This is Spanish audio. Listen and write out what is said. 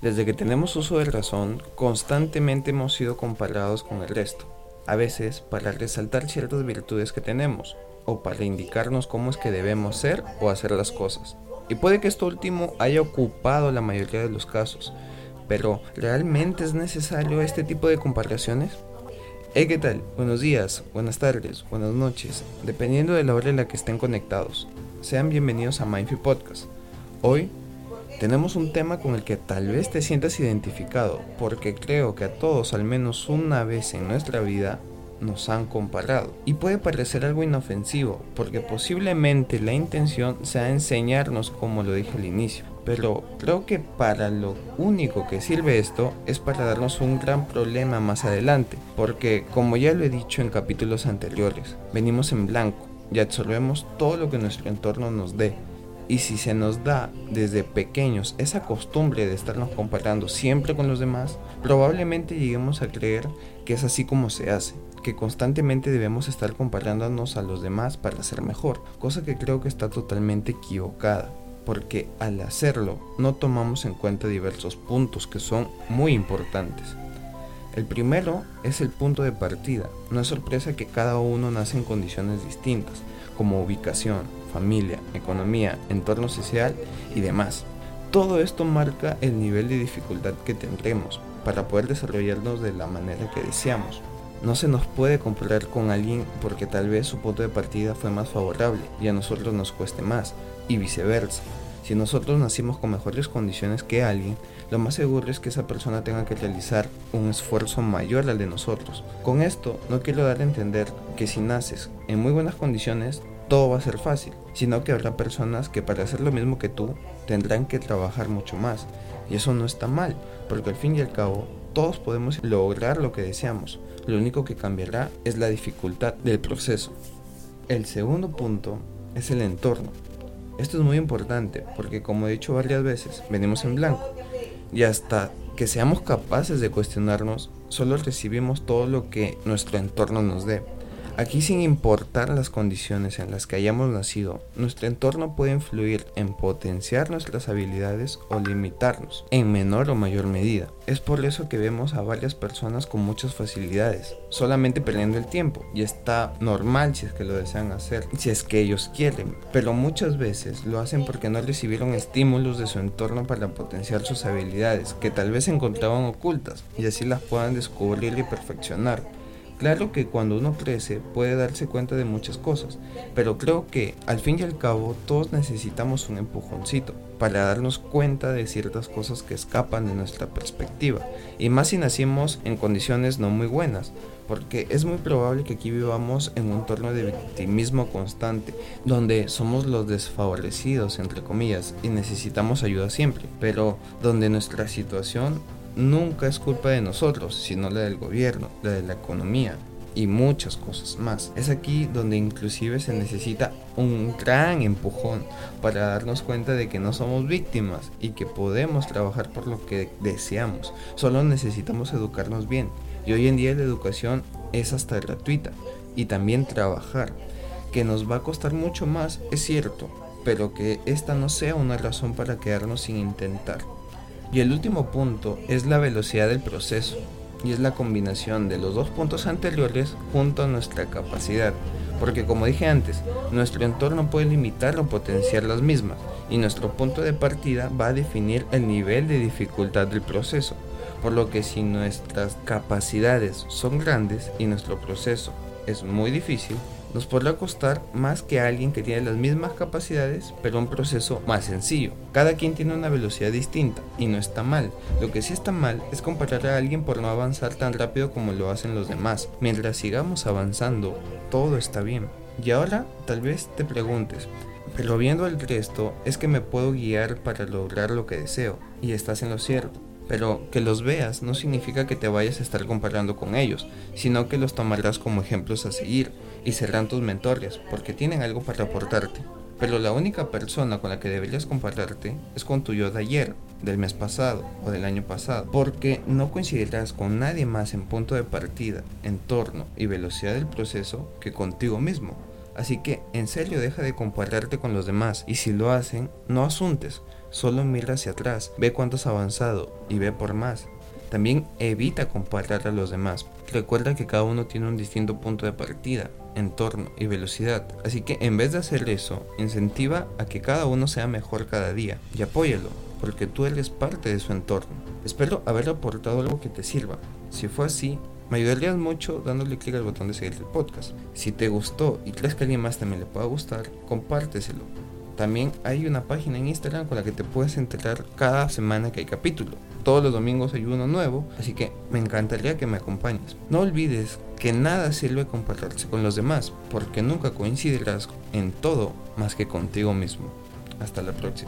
Desde que tenemos uso de razón, constantemente hemos sido comparados con el resto. A veces para resaltar ciertas virtudes que tenemos o para indicarnos cómo es que debemos ser o hacer las cosas. Y puede que esto último haya ocupado la mayoría de los casos, pero ¿realmente es necesario este tipo de comparaciones? Hey, ¿qué tal? Buenos días, buenas tardes, buenas noches, dependiendo de la hora en la que estén conectados. Sean bienvenidos a Mindful Podcast. Hoy tenemos un tema con el que tal vez te sientas identificado, porque creo que a todos al menos una vez en nuestra vida nos han comparado. Y puede parecer algo inofensivo, porque posiblemente la intención sea enseñarnos como lo dije al inicio. Pero creo que para lo único que sirve esto es para darnos un gran problema más adelante, porque como ya lo he dicho en capítulos anteriores, venimos en blanco y absorbemos todo lo que nuestro entorno nos dé y si se nos da desde pequeños esa costumbre de estarnos comparando siempre con los demás, probablemente lleguemos a creer que es así como se hace, que constantemente debemos estar comparándonos a los demás para ser mejor, cosa que creo que está totalmente equivocada, porque al hacerlo no tomamos en cuenta diversos puntos que son muy importantes. El primero es el punto de partida. No es sorpresa que cada uno nace en condiciones distintas, como ubicación, familia, economía, entorno social y demás. Todo esto marca el nivel de dificultad que tendremos para poder desarrollarnos de la manera que deseamos. No se nos puede comparar con alguien porque tal vez su punto de partida fue más favorable y a nosotros nos cueste más, y viceversa. Si nosotros nacimos con mejores condiciones que alguien, lo más seguro es que esa persona tenga que realizar un esfuerzo mayor al de nosotros. Con esto no quiero dar a entender que si naces en muy buenas condiciones, todo va a ser fácil, sino que habrá personas que para hacer lo mismo que tú tendrán que trabajar mucho más. Y eso no está mal, porque al fin y al cabo todos podemos lograr lo que deseamos. Lo único que cambiará es la dificultad del proceso. El segundo punto es el entorno. Esto es muy importante porque como he dicho varias veces, venimos en blanco. Y hasta que seamos capaces de cuestionarnos, solo recibimos todo lo que nuestro entorno nos dé. Aquí sin importar las condiciones en las que hayamos nacido, nuestro entorno puede influir en potenciar nuestras habilidades o limitarnos en menor o mayor medida. Es por eso que vemos a varias personas con muchas facilidades, solamente perdiendo el tiempo, y está normal si es que lo desean hacer, si es que ellos quieren, pero muchas veces lo hacen porque no recibieron estímulos de su entorno para potenciar sus habilidades, que tal vez encontraban ocultas, y así las puedan descubrir y perfeccionar. Claro que cuando uno crece puede darse cuenta de muchas cosas, pero creo que al fin y al cabo todos necesitamos un empujoncito para darnos cuenta de ciertas cosas que escapan de nuestra perspectiva, y más si nacimos en condiciones no muy buenas, porque es muy probable que aquí vivamos en un entorno de victimismo constante, donde somos los desfavorecidos, entre comillas, y necesitamos ayuda siempre, pero donde nuestra situación nunca es culpa de nosotros, sino la del gobierno, la de la economía y muchas cosas más. Es aquí donde inclusive se necesita un gran empujón para darnos cuenta de que no somos víctimas y que podemos trabajar por lo que deseamos. Solo necesitamos educarnos bien. Y hoy en día la educación es hasta gratuita y también trabajar, que nos va a costar mucho más, es cierto, pero que esta no sea una razón para quedarnos sin intentar. Y el último punto es la velocidad del proceso, y es la combinación de los dos puntos anteriores junto a nuestra capacidad, porque como dije antes, nuestro entorno puede limitar o potenciar las mismas, y nuestro punto de partida va a definir el nivel de dificultad del proceso, por lo que si nuestras capacidades son grandes y nuestro proceso es muy difícil, nos podrá costar más que alguien que tiene las mismas capacidades, pero un proceso más sencillo. Cada quien tiene una velocidad distinta y no está mal. Lo que sí está mal es comparar a alguien por no avanzar tan rápido como lo hacen los demás. Mientras sigamos avanzando, todo está bien. Y ahora tal vez te preguntes, pero viendo el resto es que me puedo guiar para lograr lo que deseo. Y estás en lo cierto. Pero que los veas no significa que te vayas a estar comparando con ellos, sino que los tomarás como ejemplos a seguir y serán tus mentores, porque tienen algo para aportarte. Pero la única persona con la que deberías compararte es con tu yo de ayer, del mes pasado o del año pasado, porque no coincidirás con nadie más en punto de partida, entorno y velocidad del proceso que contigo mismo. Así que en serio deja de compararte con los demás y si lo hacen, no asuntes, solo mira hacia atrás, ve cuánto has avanzado y ve por más. También evita comparar a los demás. Recuerda que cada uno tiene un distinto punto de partida, entorno y velocidad. Así que en vez de hacer eso, incentiva a que cada uno sea mejor cada día y apóyalo, porque tú eres parte de su entorno. Espero haber aportado algo que te sirva. Si fue así, me ayudarías mucho dándole clic al botón de seguir el podcast. Si te gustó y crees que a alguien más también le pueda gustar, compárteselo. También hay una página en Instagram con la que te puedes enterar cada semana que hay capítulo. Todos los domingos hay uno nuevo, así que me encantaría que me acompañes. No olvides que nada sirve compararse con los demás, porque nunca coincidirás en todo más que contigo mismo. Hasta la próxima.